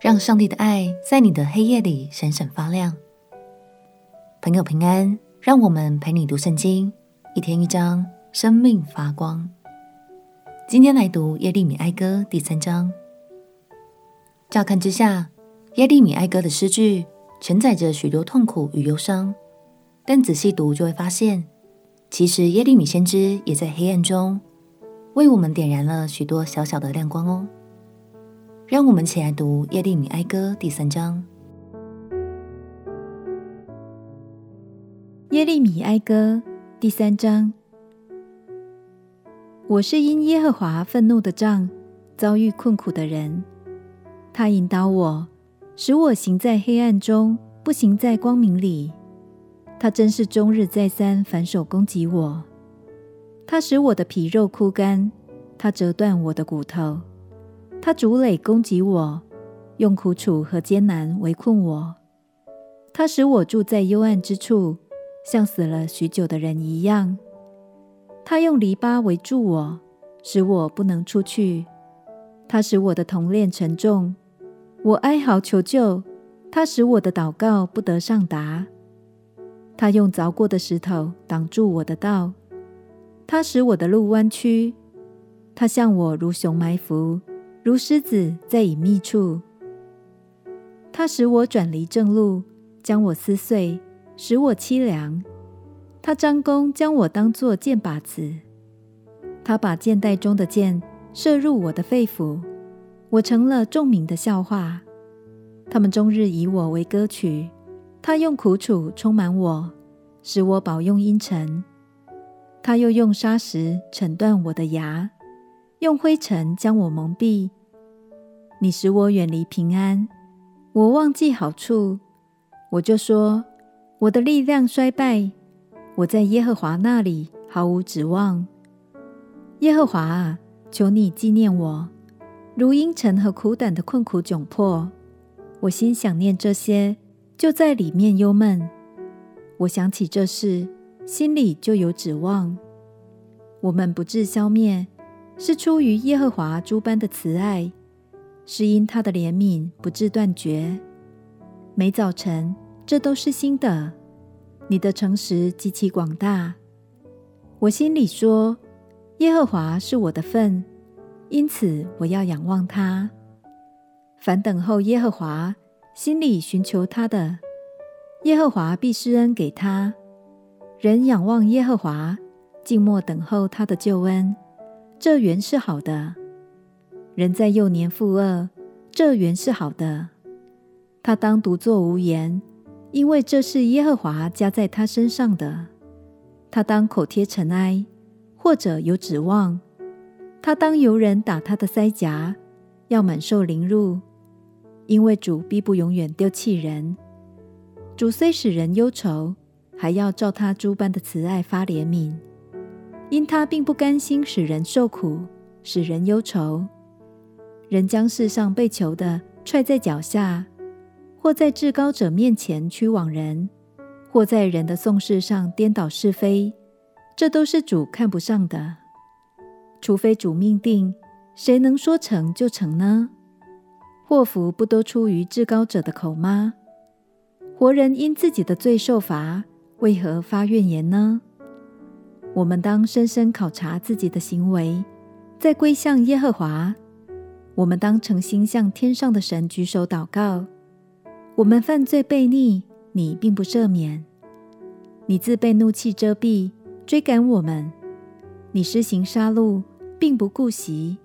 让上帝的爱在你的黑夜里闪闪发亮。朋友平安，让我们陪你读圣经，一天一章，生命发光。今天来读耶利米哀歌第三章。乍看之下，耶利米哀歌的诗句承载着许多痛苦与忧伤，但仔细读就会发现，其实耶利米先知也在黑暗中为我们点燃了许多小小的亮光哦。让我们起来读耶利米哀歌第三章。耶利米哀歌第三章。我是因耶和华愤怒的杖，遭遇困苦的人。他引导我，使我行在黑暗中，不行在光明里。他真是终日再三反手攻击我。他使我的皮肉枯干，他折断我的骨头。他筑垒攻击我，用苦楚和艰难围困我。他使我住在幽暗之处，像死了许久的人一样。他用篱笆围住我，使我不能出去。他使我的铜链沉重，我哀嚎求救。他使我的祷告不得上达。他用凿过的石头挡住我的道，他使我的路弯曲。他向我如熊埋伏。如狮子在隐秘处，他使我转离正路，将我撕碎，使我凄凉。他张弓，将我当作箭靶子。他把箭袋中的箭射入我的肺腑，我成了众民的笑话。他们终日以我为歌曲。他用苦楚充满我，使我饱用茵陈。他又用砂石诊断我的牙，用灰尘将我蒙蔽。你使我远离平安，我忘记好处，我就说我的力量衰败，我在耶和华那里毫无指望。耶和华啊，求你纪念我，如茵陈和苦胆的困苦窘迫。我心想念这些，就在里面忧闷。我想起这事，心里就有指望。我们不致消灭，是出于耶和华诸般的慈爱。是因他的怜悯不至断绝，每早晨这都是新的。你的诚实极其广大。我心里说：耶和华是我的份，因此我要仰望他。凡等候耶和华，心里寻求他的，耶和华必施恩给他。人仰望耶和华，静默等候他的救恩，这原是好的。人在幼年负恶，这原是好的。他当独坐无言，因为这是耶和华加在他身上的。他当口贴尘埃，或者有指望。他当由人打他的腮颊，要满受凌辱，因为主必不永远丢弃人。主虽使人忧愁，还要照他诸般的慈爱发怜悯，因他并不甘心使人受苦，使人忧愁。人将世上被囚的踹在脚下，或在至高者面前屈枉人，或在人的讼事上颠倒是非，这都是主看不上的。除非主命定，谁能说成就成呢？祸福不都出于至高者的口吗？活人因自己的罪受罚，为何发怨言呢？我们当深深考察自己的行为，再归向耶和华。我们当诚心向天上的神举手祷告。我们犯罪悖逆，你并不赦免；你自被怒气遮蔽，追赶我们；你施行杀戮，并不顾惜；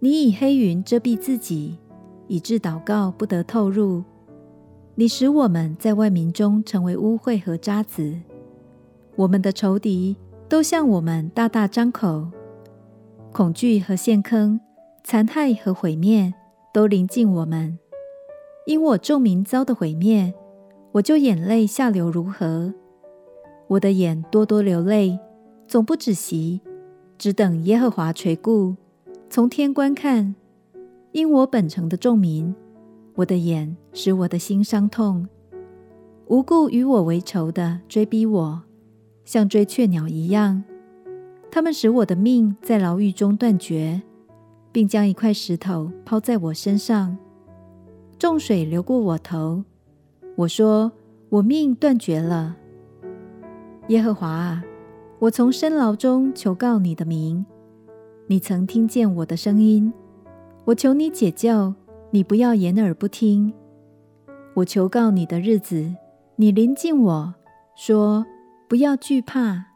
你以黑云遮蔽自己，以致祷告不得透入；你使我们在万民中成为污秽和渣滓；我们的仇敌都向我们大大张口，恐惧和陷坑。残害和毁灭都临近我们，因我众民遭的毁灭，我就眼泪下流如何。我的眼多多流泪，总不止息，只等耶和华垂顾，从天观看。因我本城的众民，我的眼使我的心伤痛。无故与我为仇的追逼我，像追雀鸟一样。他们使我的命在牢狱中断绝。并将一块石头抛在我身上，众水流过我头。我说：我命断绝了。耶和华啊，我从深牢中求告你的名，你曾听见我的声音。我求你解救，你不要掩耳不听。我求告你的日子，你临近我说：不要惧怕。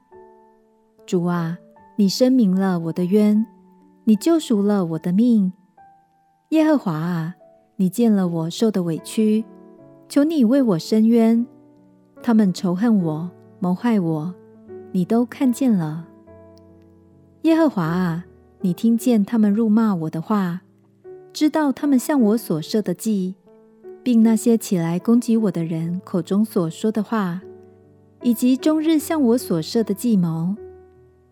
主啊，你申明了我的冤，你救赎了我的命。耶和华啊，你见了我受的委屈，求你为我伸冤。他们仇恨我，谋害我，你都看见了。耶和华啊，你听见他们辱骂我的话，知道他们向我所设的计，并那些起来攻击我的人口中所说的话，以及终日向我所设的计谋。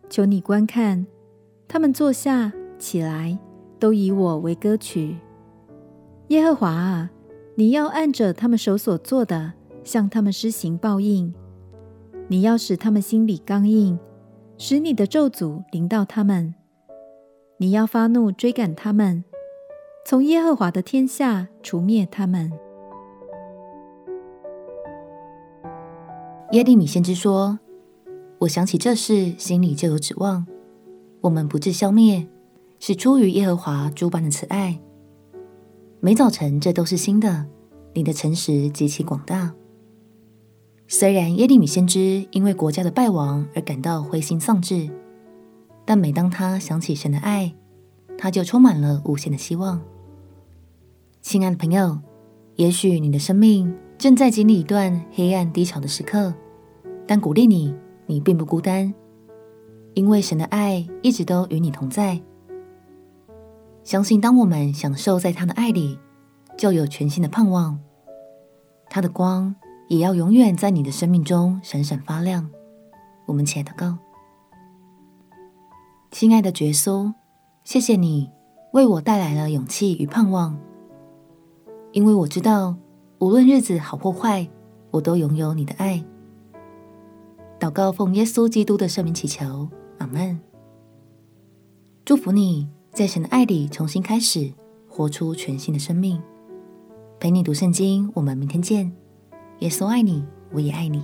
求你观看，他们坐下起来。都以我为歌曲，耶和华啊，你要按着他们手所做的，向他们施行报应。你要使他们心里刚硬，使你的咒诅临到他们。你要发怒追赶他们，从耶和华的天下除灭他们。耶利米先知说：“我想起这事，心里就有指望。我们不致消灭。”是出于耶和华诸般的慈爱，每早晨这都是新的。你的诚实极其广大。虽然耶利米先知因为国家的败亡而感到灰心丧志，但每当他想起神的爱，他就充满了无限的希望。亲爱的朋友，也许你的生命正在经历一段黑暗低潮的时刻，但鼓励你，你并不孤单，因为神的爱一直都与你同在。相信，当我们享受在他的爱里，就有全新的盼望。他的光也要永远在你的生命中闪闪发亮。我们且祷告：亲爱的耶稣，谢谢你为我带来了勇气与盼望，因为我知道，无论日子好或坏，我都拥有你的爱。祷告奉耶稣基督的圣名祈求，阿门。祝福你。在神的爱里重新开始，活出全新的生命。陪你读圣经，我们明天见。耶稣爱你，我也爱你。